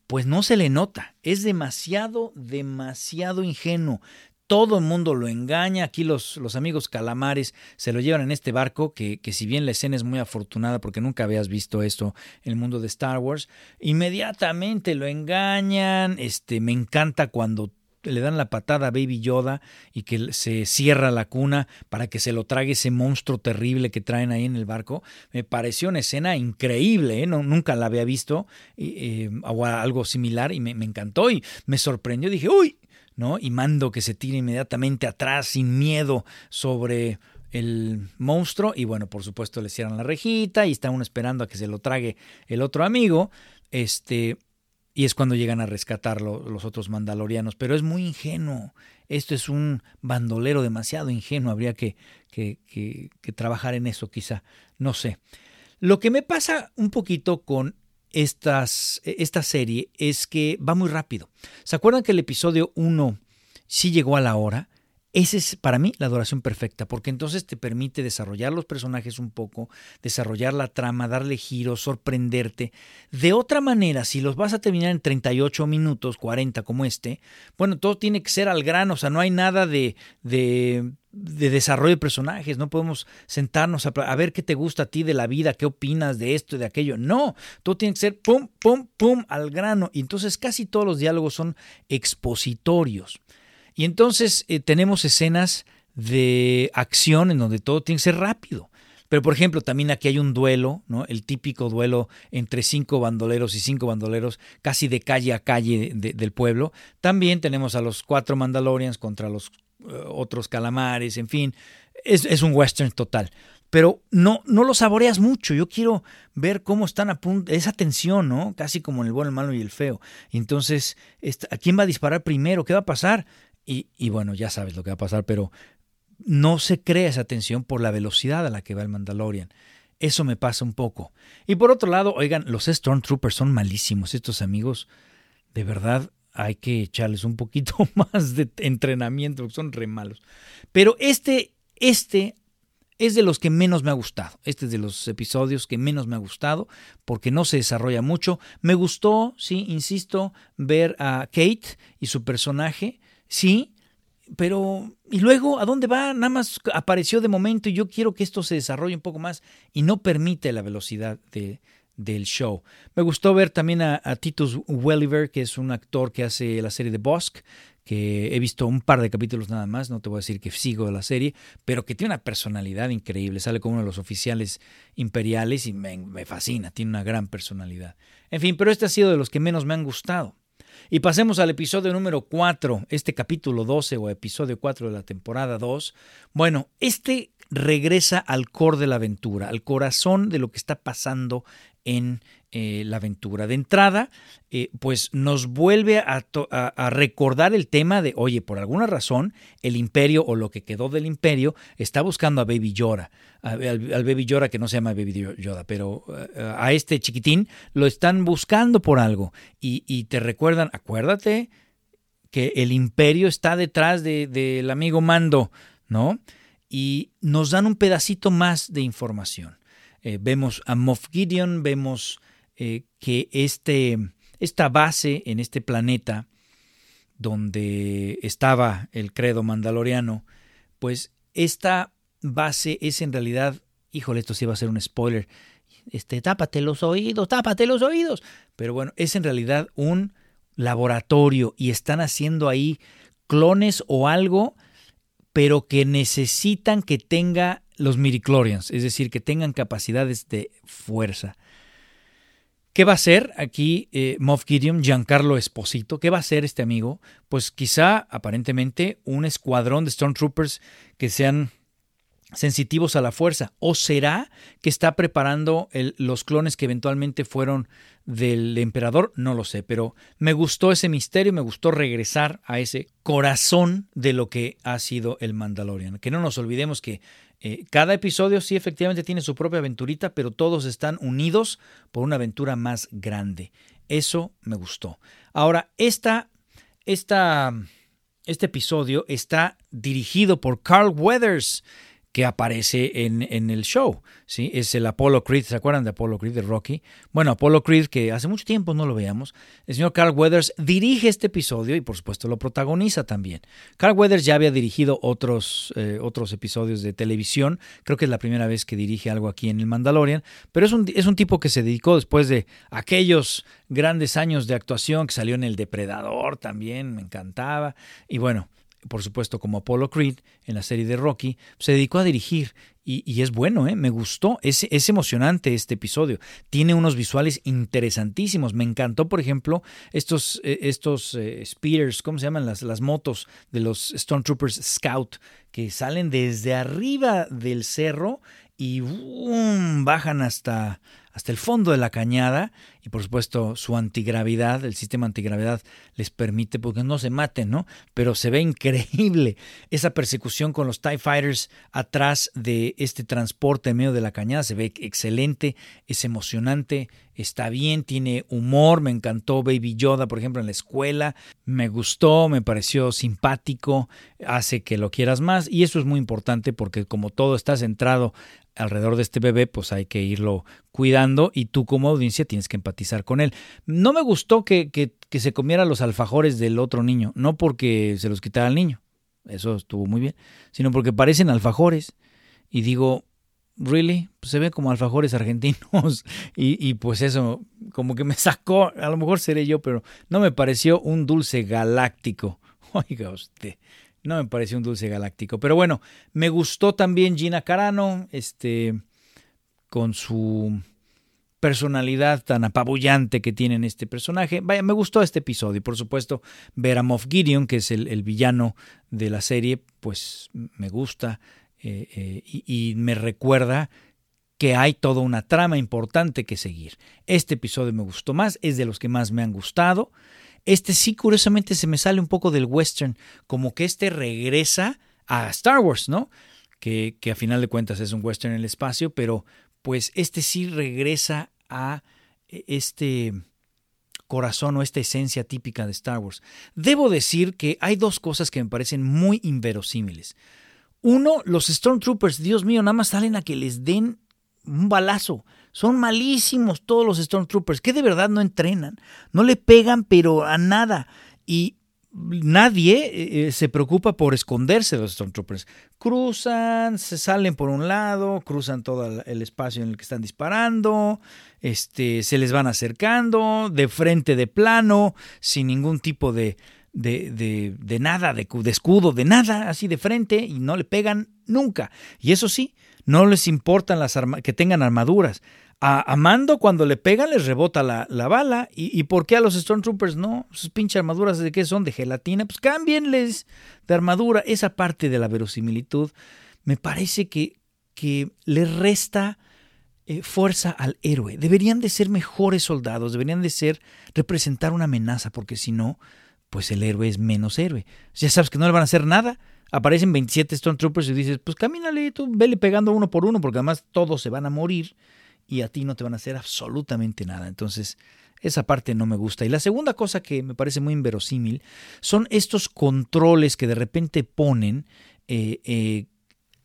pues no se le nota. Es demasiado, demasiado ingenuo todo el mundo lo engaña. Aquí los, los, amigos calamares se lo llevan en este barco, que, que, si bien la escena es muy afortunada porque nunca habías visto esto en el mundo de Star Wars, inmediatamente lo engañan. Este, me encanta cuando le dan la patada a Baby Yoda y que se cierra la cuna para que se lo trague ese monstruo terrible que traen ahí en el barco. Me pareció una escena increíble, ¿eh? no, nunca la había visto eh, o algo similar y me, me, encantó y me sorprendió. Dije, uy, ¿no? Y mando que se tire inmediatamente atrás sin miedo sobre el monstruo y bueno, por supuesto le cierran la rejita y está uno esperando a que se lo trague el otro amigo, este y es cuando llegan a rescatarlo los otros mandalorianos, pero es muy ingenuo. Esto es un bandolero demasiado ingenuo, habría que, que, que, que trabajar en eso quizá, no sé. Lo que me pasa un poquito con estas, esta serie es que va muy rápido. ¿Se acuerdan que el episodio 1 sí llegó a la hora? Esa es para mí la adoración perfecta, porque entonces te permite desarrollar los personajes un poco, desarrollar la trama, darle giros, sorprenderte. De otra manera, si los vas a terminar en 38 minutos, 40 como este, bueno, todo tiene que ser al grano, o sea, no hay nada de, de, desarrollo de personajes, no podemos sentarnos a, ver qué te gusta a ti de la vida, qué opinas de esto de aquello. No, todo tiene que ser pum, pum, pum, al grano. Y entonces casi todos los diálogos son expositorios. Y entonces eh, tenemos escenas de acción en donde todo tiene que ser rápido. Pero por ejemplo, también aquí hay un duelo, ¿no? El típico duelo entre cinco bandoleros y cinco bandoleros, casi de calle a calle del pueblo. También tenemos a los cuatro Mandalorians contra los otros calamares, en fin. Es, es, un western total. Pero no, no lo saboreas mucho. Yo quiero ver cómo están a punto, esa tensión, ¿no? Casi como en el bueno, el malo y el feo. Entonces, ¿a quién va a disparar primero? ¿Qué va a pasar? Y, bueno, ya sabes lo que va a pasar, pero no se crea esa tensión por la velocidad a la que va el Mandalorian. Eso me pasa un poco. Y por otro lado, oigan, los Stormtroopers son malísimos. Estos amigos, de verdad, hay que echarles un poquito más de entrenamiento, porque son re malos. Pero este, este es de los que menos me ha gustado. Este es de los episodios que menos me ha gustado porque no se desarrolla mucho. Me gustó, sí, insisto, ver a Kate y su personaje Sí, pero ¿y luego a dónde va? Nada más apareció de momento y yo quiero que esto se desarrolle un poco más y no permite la velocidad de, del show. Me gustó ver también a, Titus Welliver, que es un actor que hace la serie de Bosk, que he visto un par de capítulos nada más, no te voy a decir que sigo la serie, pero que tiene una personalidad increíble, sale como uno de los oficiales imperiales y me, me fascina, tiene una gran personalidad. En fin, pero este ha sido de los que menos me han gustado. Y pasemos al episodio número 4, este capítulo 12 o episodio 4 de la temporada 2. Bueno, este regresa al core de la aventura, al corazón de lo que está pasando en eh, la aventura. De entrada, eh, pues nos vuelve a, recordar el tema de, oye, por alguna razón, el imperio o lo que quedó del imperio está buscando a Baby Yoda, al, Baby Yoda que no se llama Baby Yoda, pero eh, a este chiquitín lo están buscando por algo y, te recuerdan, acuérdate que el imperio está detrás del amigo Mando, ¿no? Y nos dan un pedacito más de información. Vemos a Moff Gideon, vemos eh, que este, esta base en este planeta donde estaba el credo mandaloriano, pues esta base es en realidad, híjole, esto sí va a ser un spoiler, este, tápate los oídos, tápate los oídos, pero bueno, es en realidad un laboratorio y están haciendo ahí clones o algo, pero que necesitan que tenga los midichlorians, es decir, que tengan capacidades de fuerza. ¿Qué va a hacer aquí eh, Moff Gideon, Giancarlo Esposito? ¿Qué va a hacer este amigo? Pues quizá, aparentemente, un escuadrón de Stormtroopers que sean sensitivos a la fuerza. ¿O será que está preparando los clones que eventualmente fueron del emperador? No lo sé, pero me gustó ese misterio, me gustó regresar a ese corazón de lo que ha sido el Mandalorian. Que no nos olvidemos que eh, cada episodio sí efectivamente tiene su propia aventurita, pero todos están unidos por una aventura más grande. Eso me gustó. Ahora, esta, esta, este episodio está dirigido por Carl Weathers que aparece en, en, el show. ¿sí? Es el Apollo Creed, ¿se acuerdan de Apollo Creed de Rocky? Bueno, Apollo Creed, que hace mucho tiempo no lo veamos, el señor Carl Weathers dirige este episodio y por supuesto lo protagoniza también. Carl Weathers ya había dirigido otros, eh, otros episodios de televisión, creo que es la primera vez que dirige algo aquí en el Mandalorian, pero es un, es un tipo que se dedicó después de aquellos grandes años de actuación que salió en El Depredador también, me encantaba, y bueno, por supuesto, como Apollo Creed en la serie de Rocky, se dedicó a dirigir y, es bueno, ¿eh? me gustó, es, es, emocionante este episodio, tiene unos visuales interesantísimos, me encantó, por ejemplo, estos, eh, estos eh, speeders, ¿cómo se llaman? Las, las motos de los Stormtroopers Scout, que salen desde arriba del cerro y bajan hasta, hasta el fondo de la cañada y por supuesto su antigravidad, el sistema antigravedad les permite porque no se maten, ¿no? Pero se ve increíble esa persecución con los TIE Fighters atrás de este transporte en medio de la cañada, se ve excelente, es emocionante, está bien, tiene humor, me encantó Baby Yoda, por ejemplo, en la escuela, me gustó, me pareció simpático, hace que lo quieras más. Y eso es muy importante porque como todo está centrado alrededor de este bebé, pues hay que irlo cuidando y tú como audiencia tienes que empatizar con él. No me gustó que, que, se comiera los alfajores del otro niño, no porque se los quitara al niño, eso estuvo muy bien, sino porque parecen alfajores. Y digo, ¿really? Pues se ven como alfajores argentinos y, y pues eso como que me sacó, a lo mejor seré yo, pero no me pareció un dulce galáctico. Oiga usted. No me pareció un dulce galáctico. Pero bueno, me gustó también Gina Carano, este, con su personalidad tan apabullante que tiene este personaje. Vaya, me gustó este episodio. Por supuesto, ver a Moff Gideon, que es el, villano de la serie, pues me gusta eh, eh, y, y me recuerda que hay toda una trama importante que seguir. Este episodio me gustó más, es de los que más me han gustado. Este sí, curiosamente, se me sale un poco del western, como que este regresa a Star Wars, ¿no? Que, que a final de cuentas es un western en el espacio, pero pues este sí regresa a e, este corazón o esta esencia típica de Star Wars. Debo decir que hay dos cosas que me parecen muy inverosímiles. Uno, los Stormtroopers, Dios mío, nada más salen a que les den un balazo. Son malísimos todos los Stormtroopers, que de verdad no entrenan. No le pegan, pero a nada. Y nadie eh, eh, se preocupa por esconderse de los Stormtroopers. Cruzan, se salen por un lado, cruzan todo el espacio en el que están disparando, este, se les van acercando, de frente, de plano, sin ningún tipo de, de, de, de nada, de, de escudo, de nada, así de frente, y no le pegan nunca. Y eso sí, no les importan las que tengan armaduras. A, Mando cuando le pegan les rebota la, bala. ¿Y, por qué a los Stormtroopers no? Sus pinches armaduras de qué son? De gelatina. Pues cámbienles de armadura. Esa parte de la verosimilitud me parece que, que le resta eh, fuerza al héroe. Deberían de ser mejores soldados. Deberían de ser representar una amenaza. Porque si no, pues el héroe es menos héroe. Ya sabes que no le van a hacer nada aparecen 27 Stormtroopers y dices, pues camínale, tú vele pegando uno por uno, porque además todos se van a morir y a ti no te van a hacer absolutamente nada. Entonces, esa parte no me gusta. Y la segunda cosa que me parece muy inverosímil son estos controles que de repente ponen eh, eh,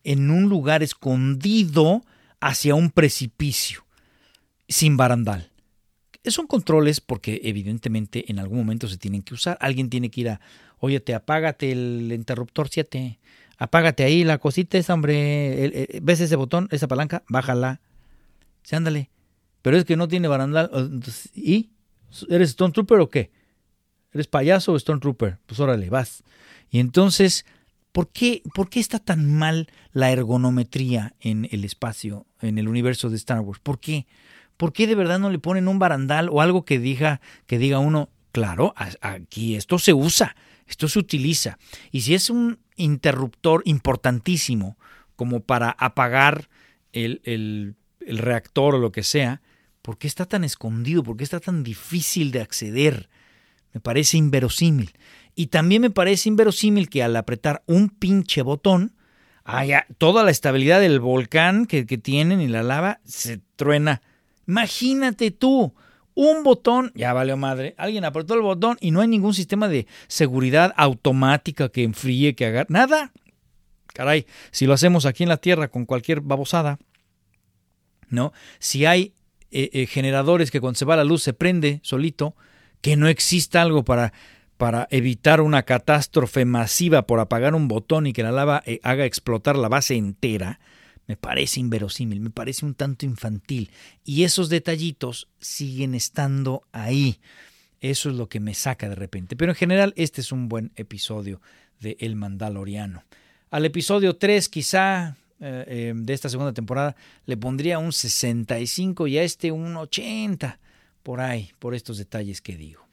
en un lugar escondido hacia un precipicio, sin barandal. Son controles porque evidentemente en algún momento se tienen que usar. Alguien tiene que ir a, te apágate el interruptor 7, apágate ahí la cosita esa, hombre, ¿ves ese botón, esa palanca? Bájala. Sí, ándale. Pero es que no tiene barandal. ¿Y? ¿Eres Stone Trooper o qué? ¿Eres payaso o Stone Trooper? Pues órale, vas. Y entonces, ¿por qué, ¿por qué está tan mal la ergonometría en el espacio, en el universo de Star Wars? ¿Por qué? ¿Por qué de verdad no le ponen un barandal o algo que diga, que diga uno, claro, aquí esto se usa, esto se utiliza. Y si es un interruptor importantísimo como para apagar el, el, reactor o lo que sea, ¿por qué está tan escondido? ¿Por qué está tan difícil de acceder? Me parece inverosímil. Y también me parece inverosímil que al apretar un pinche botón, haya toda la estabilidad del volcán que, que tienen y la lava se truena. Imagínate tú, un botón, ya valió madre, alguien apretó el botón y no hay ningún sistema de seguridad automática que enfríe, que haga nada. Caray, si lo hacemos aquí en la Tierra con cualquier babosada, ¿no? Si hay eh, eh, generadores que cuando se va la luz se prende solito, que no exista algo para, para evitar una catástrofe masiva por apagar un botón y que la lava eh, haga explotar la base entera, me parece inverosímil, me parece un tanto infantil. Y esos detallitos siguen estando ahí. Eso es lo que me saca de repente. Pero en general este es un buen episodio de El Mandaloriano. Al episodio 3 quizá eh, eh, de esta segunda temporada le pondría un 65 y a este un 80 por ahí, por estos detalles que digo.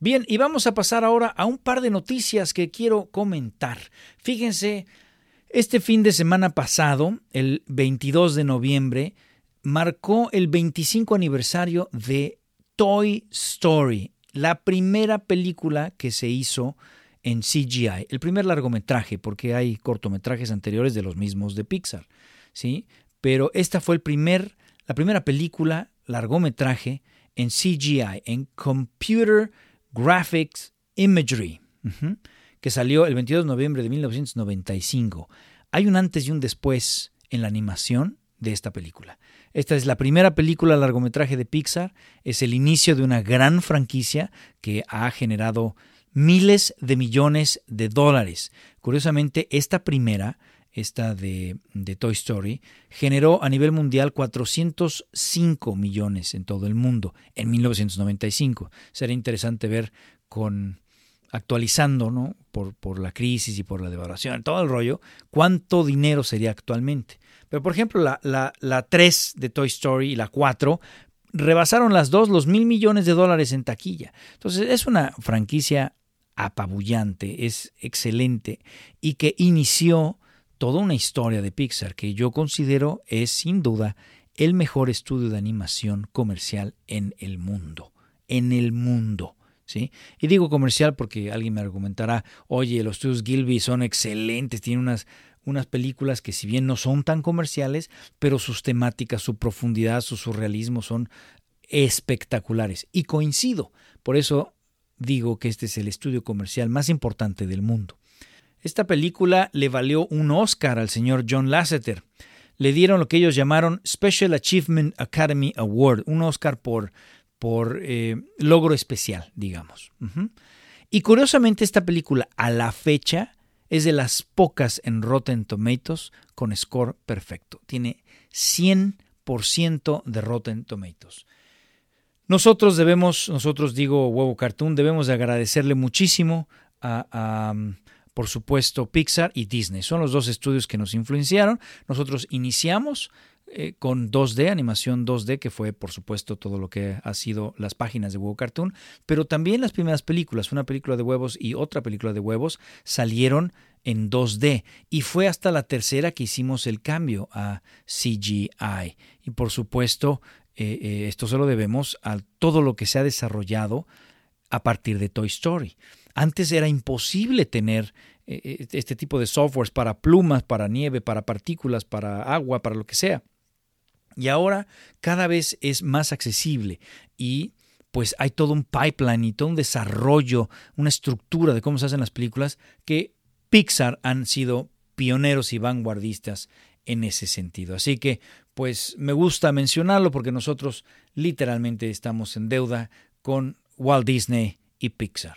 Bien, y vamos a pasar ahora a un par de noticias que quiero comentar. Fíjense, este fin de semana pasado, el 22 de noviembre, marcó el 25 aniversario de Toy Story, la primera película que se hizo en CGI, el primer largometraje, porque hay cortometrajes anteriores de los mismos de Pixar, ¿sí? Pero esta fue el primer, la primera película largometraje en CGI, en Computer Graphics Imagery, que salió el 22 de noviembre de 1995. Hay un antes y un después en la animación de esta película. Esta es la primera película largometraje de Pixar, es el inicio de una gran franquicia que ha generado miles de millones de dólares. Curiosamente, esta primera, esta de, Toy Story, generó a nivel mundial 405 millones en todo el mundo en 1995. Sería interesante ver con actualizando, ¿no? Por, por la crisis y por la devaluación, todo el rollo, cuánto dinero sería actualmente. Pero, por ejemplo, la, la, la 3 de Toy Story y la 4 rebasaron las dos los mil millones de dólares en taquilla. Entonces, es una franquicia apabullante, es excelente y que inició toda una historia de Pixar que yo considero es sin duda el mejor estudio de animación comercial en el mundo. En el mundo. ¿Sí? Y digo comercial porque alguien me argumentará, oye, los estudios Gilby son excelentes, tienen unas, unas películas que si bien no son tan comerciales, pero sus temáticas, su profundidad, su surrealismo son espectaculares. Y coincido, por eso digo que este es el estudio comercial más importante del mundo. Esta película le valió un Oscar al señor John Lasseter. Le dieron lo que ellos llamaron Special Achievement Academy Award, un Oscar por, por eh, logro especial, digamos. Y curiosamente esta película a la fecha es de las pocas en Rotten Tomatoes con score perfecto. Tiene 100% de Rotten Tomatoes. Nosotros debemos, nosotros digo Huevo Cartoon, debemos de agradecerle muchísimo a, por supuesto, Pixar y Disney. Son los dos estudios que nos influenciaron. Nosotros iniciamos eh, con 2D, animación 2D, que fue, por supuesto, todo lo que ha sido las páginas de Huevo Cartoon, pero también las primeras películas, una película de huevos y otra película de huevos, salieron en 2D y fue hasta la tercera que hicimos el cambio a CGI. Y por supuesto, eh, eh, esto se lo debemos a todo lo que se ha desarrollado a partir de Toy Story. Antes era imposible tener eh, este tipo de softwares para plumas, para nieve, para partículas, para agua, para lo que sea. Y ahora cada vez es más accesible y pues hay todo un pipeline y todo un desarrollo, una estructura de cómo se hacen las películas que Pixar han sido pioneros y vanguardistas en ese sentido. Así que pues me gusta mencionarlo porque nosotros literalmente estamos en deuda con Walt Disney y Pixar.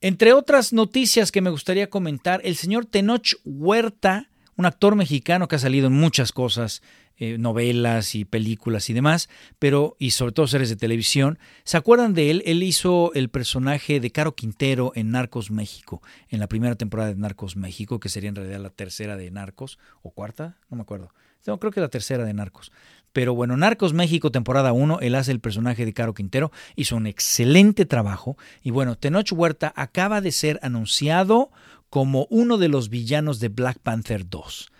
Entre otras noticias que me gustaría comentar, el señor Tenoch Huerta, un actor mexicano que ha salido en muchas cosas, eh, novelas y películas y demás, pero y sobre todo series de televisión. ¿Se acuerdan de él? Él hizo el personaje de Caro Quintero en Narcos México, en la primera temporada de Narcos México, que sería en realidad la tercera de Narcos, o cuarta, no me acuerdo. Creo que la tercera de Narcos. Pero bueno, Narcos México, temporada 1, él hace el personaje de Caro Quintero, hizo un excelente trabajo. Y bueno, Tenoch Huerta acaba de ser anunciado como uno de los villanos de Black Panther 2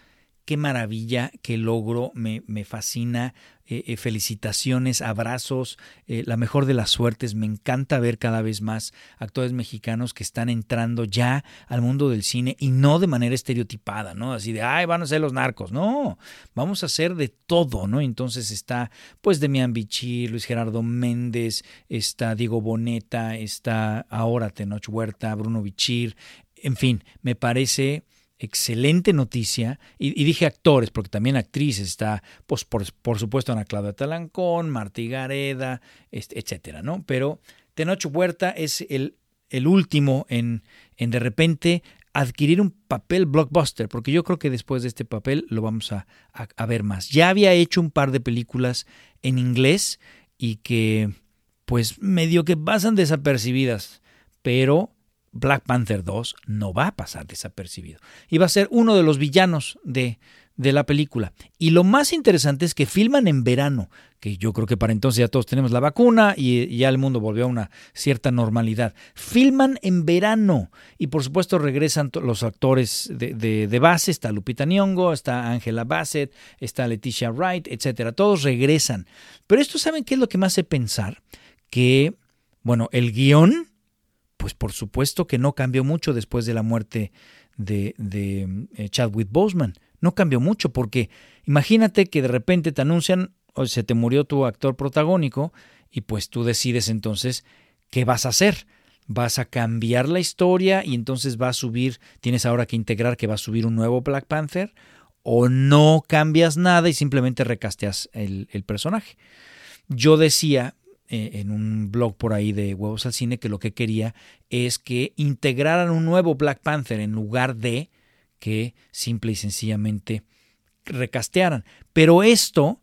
qué maravilla, qué logro, me, me fascina. Eh, eh, felicitaciones, abrazos, eh, la mejor de las suertes. Me encanta ver cada vez más actores mexicanos que están entrando ya al mundo del cine y no de manera estereotipada, ¿no? Así de, ay, van a ser los narcos. No, vamos a hacer de todo, ¿no? Entonces está, pues, Demian Bichir, Luis Gerardo Méndez, está Diego Boneta, está ahora Tenoch Huerta, Bruno Bichir. En fin, me parece excelente noticia, y, dije actores, porque también actrices, está, pues, por, supuesto, Ana Claudia Talancón, Martí Gareda, etcétera, ¿no? Pero Tenoch Huerta es el, el último en, en de repente adquirir un papel blockbuster, porque yo creo que después de este papel lo vamos a, a, ver más. Ya había hecho un par de películas en inglés y que pues medio que pasan desapercibidas, pero Black Panther 2 no va a pasar desapercibido. Y va a ser uno de los villanos de, de la película. Y lo más interesante es que filman en verano, que yo creo que para entonces ya todos tenemos la vacuna y ya el mundo volvió a una cierta normalidad. Filman en verano y por supuesto regresan los actores de, base, está Lupita Nyong'o, está Angela Bassett, está Leticia Wright, etcétera. Todos regresan. Pero esto, ¿saben qué es lo que me hace pensar? Que, bueno, el guion, pues por supuesto que no cambió mucho después de la muerte de, de eh, Chadwick Boseman no cambió mucho porque imagínate que de repente te anuncian o se te murió tu actor protagónico y pues tú decides entonces qué vas a hacer. Vas a cambiar la historia y entonces va a subir, tienes ahora que integrar que va a subir un nuevo Black Panther o no cambias nada y simplemente recasteas el, personaje. Yo decía en un blog por ahí de Huevos al Cine que lo que quería es que integraran un nuevo Black Panther en lugar de que simple y sencillamente recastearan. Pero esto,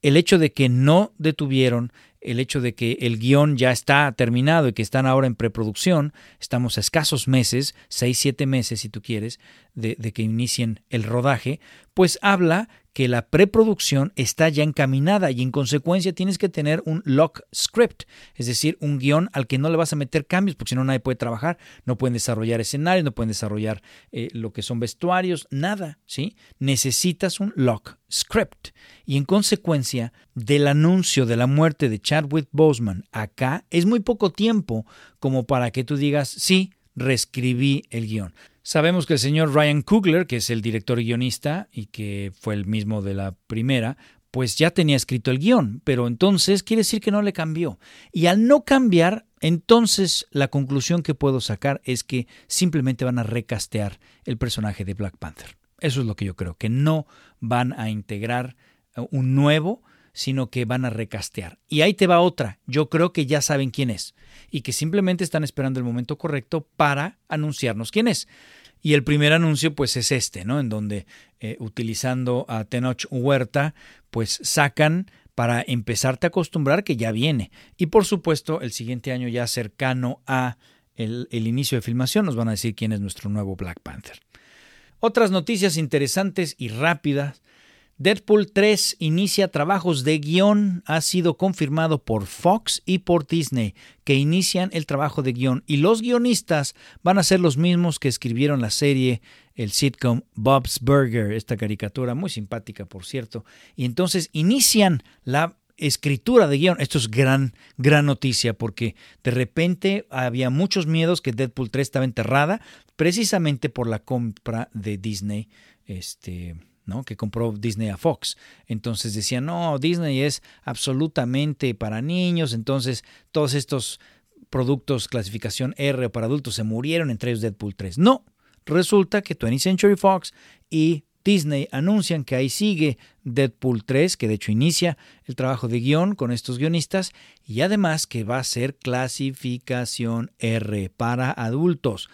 el hecho de que no detuvieron, el hecho de que el guion ya está terminado y que están ahora en preproducción, estamos a escasos meses, seis, siete meses si tú quieres, de, de que inicien el rodaje, pues habla que la preproducción está ya encaminada y en consecuencia tienes que tener un lock script, es decir, un guion al que no le vas a meter cambios porque si no nadie puede trabajar, no pueden desarrollar escenarios, no pueden desarrollar eh, lo que son vestuarios, nada, ¿sí? Necesitas un lock script y en consecuencia del anuncio de la muerte de Chadwick Boseman acá es muy poco tiempo como para que tú digas, sí, reescribí el guion. Sabemos que el señor Ryan Coogler, que es el director guionista y que fue el mismo de la primera, pues ya tenía escrito el guion, pero entonces quiere decir que no le cambió. Y al no cambiar, entonces la conclusión que puedo sacar es que simplemente van a recastear el personaje de Black Panther. Eso es lo que yo creo, que no van a integrar uh, un nuevo, sino que van a recastear. Y ahí te va otra. Yo creo que ya saben quién es y que simplemente están esperando el momento correcto para anunciarnos quién es. Y el primer anuncio pues es este, ¿no? En donde eh, utilizando a Tenoch Huerta pues sacan para empezarte a acostumbrar que ya viene. Y por supuesto el siguiente año ya cercano a el, el inicio de filmación nos van a decir quién es nuestro nuevo Black Panther. Otras noticias interesantes y rápidas Deadpool 3 inicia trabajos de guion, ha sido confirmado por Fox y por Disney, que inician el trabajo de guion y los guionistas van a ser los mismos que escribieron la serie, el sitcom Bob's Burger, esta caricatura muy simpática por cierto, y entonces inician la escritura de guion. Esto es gran, gran noticia porque de repente había muchos miedos que Deadpool 3 estaba enterrada precisamente por la compra de Disney. Este, ¿no? que compró Disney a Fox. Entonces decían, no, Disney es absolutamente para niños, entonces todos estos productos clasificación R para adultos se murieron, entre ellos Deadpool 3. No, resulta que 20th Century Fox y Disney anuncian que ahí sigue Deadpool 3, que de hecho inicia el trabajo de guion con estos guionistas, y además que va a ser clasificación R para adultos.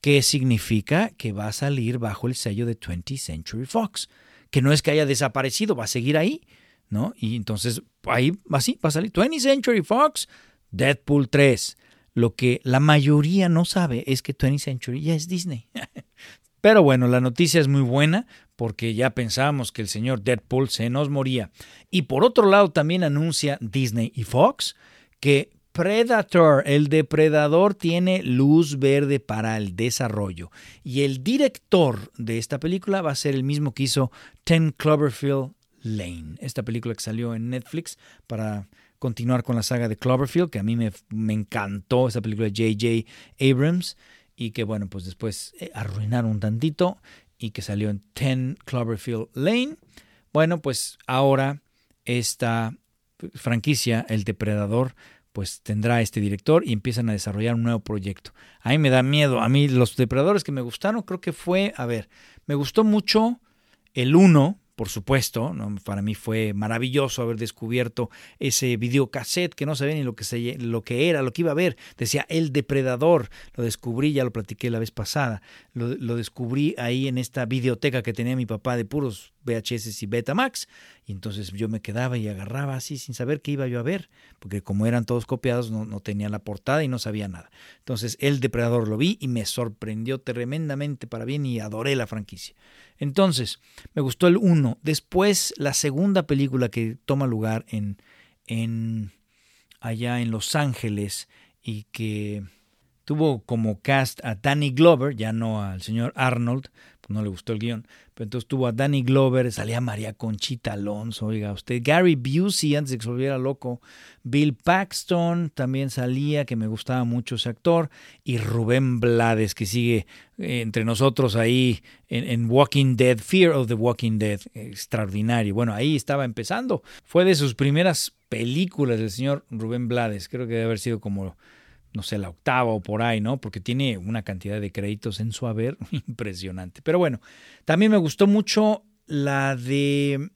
¿Qué significa que va a salir bajo el sello de 20th Century Fox, que no es que haya desaparecido, va a seguir ahí, ¿no? Y entonces ahí así va a salir 20th Century Fox, Deadpool 3. Lo que la mayoría no sabe es que 20th Century ya es Disney. Pero bueno, la noticia es muy buena porque ya pensábamos que el señor Deadpool se nos moría. Y por otro lado también anuncia Disney y Fox que Predator, el depredador tiene luz verde para el desarrollo. Y el director de esta película va a ser el mismo que hizo Ten Cloverfield Lane, esta película que salió en Netflix para continuar con la saga de Cloverfield, que a mí me, encantó esa película de J.J. Abrams y que bueno, pues después eh, arruinaron un tantito y que salió en Ten Cloverfield Lane. Bueno, pues ahora esta franquicia, El Depredador, pues tendrá este director y empiezan a desarrollar un nuevo proyecto. A mí me da miedo. A mí los depredadores que me gustaron creo que fue, a ver, me gustó mucho el 1, por supuesto, para mí fue maravilloso haber descubierto ese videocassette que no sabía ni lo que, se, lo que era, lo que iba a ver. Decía El Depredador, lo descubrí, ya lo platiqué la vez pasada, lo, lo descubrí ahí en esta videoteca que tenía mi papá de puros VHS y Betamax, y entonces yo me quedaba y agarraba así sin saber qué iba yo a ver, porque como eran todos copiados no, no tenía la portada y no sabía nada. Entonces El Depredador lo vi y me sorprendió tremendamente para bien y adoré la franquicia. Entonces, me gustó el 1. Después, la segunda película que toma lugar en, en allá en Los Ángeles y que tuvo como cast a Danny Glover, ya no al señor Arnold, no le gustó el guion, pero entonces tuvo a Danny Glover, salía María Conchita Alonso, oiga usted, Gary Busey antes de que se volviera loco, Bill Paxton también salía, que me gustaba mucho ese actor, y Rubén Blades, que sigue eh, entre nosotros ahí en, en, Walking Dead, Fear of the Walking Dead, extraordinario. Bueno, ahí estaba empezando, fue de sus primeras películas del señor Rubén Blades, creo que debe haber sido como no sé, la octava o por ahí, ¿no? Porque tiene una cantidad de créditos en su haber impresionante. Pero bueno, también me gustó mucho la de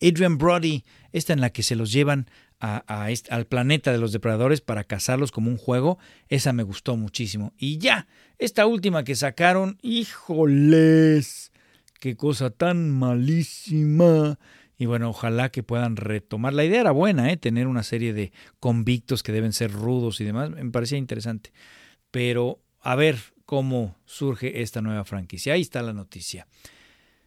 Adrian Brody, esta en la que se los llevan a, al planeta de los depredadores para cazarlos como un juego. Esa me gustó muchísimo. Y ya, esta última que sacaron, híjoles, qué cosa tan malísima. Y bueno, ojalá que puedan retomar. La idea era buena, ¿eh? tener una serie de convictos que deben ser rudos y demás. Me parecía interesante. Pero a ver cómo surge esta nueva franquicia. Ahí está la noticia.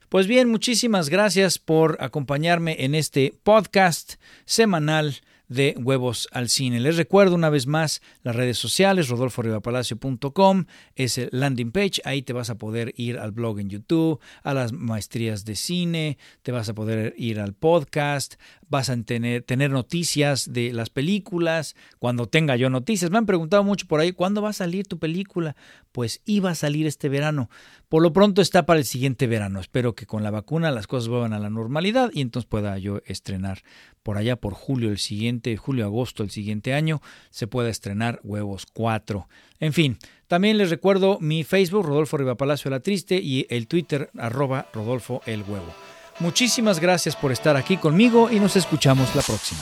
Pues bien, muchísimas gracias por acompañarme en este podcast semanal de Huevos al Cine. Les recuerdo una vez más las redes sociales, rodolforribapalacio.com es el landing page, ahí te vas a poder ir al blog en YouTube, a las maestrías de cine, te vas a poder ir al podcast, vas a tener, tener noticias de las películas, cuando tenga yo noticias. Me han preguntado mucho por ahí, ¿cuándo va a salir tu película? Pues iba a salir este verano. Por lo pronto está para el siguiente verano. Espero que con la vacuna las cosas vuelvan a la normalidad y entonces pueda yo estrenar por allá por julio el siguiente, julio agosto el siguiente año se pueda estrenar Huevos 4. En fin, también les recuerdo mi Facebook Rodolfo Riva Palacio la Triste y el Twitter arroba Rodolfo el Huevo. Muchísimas gracias por estar aquí conmigo y nos escuchamos la próxima.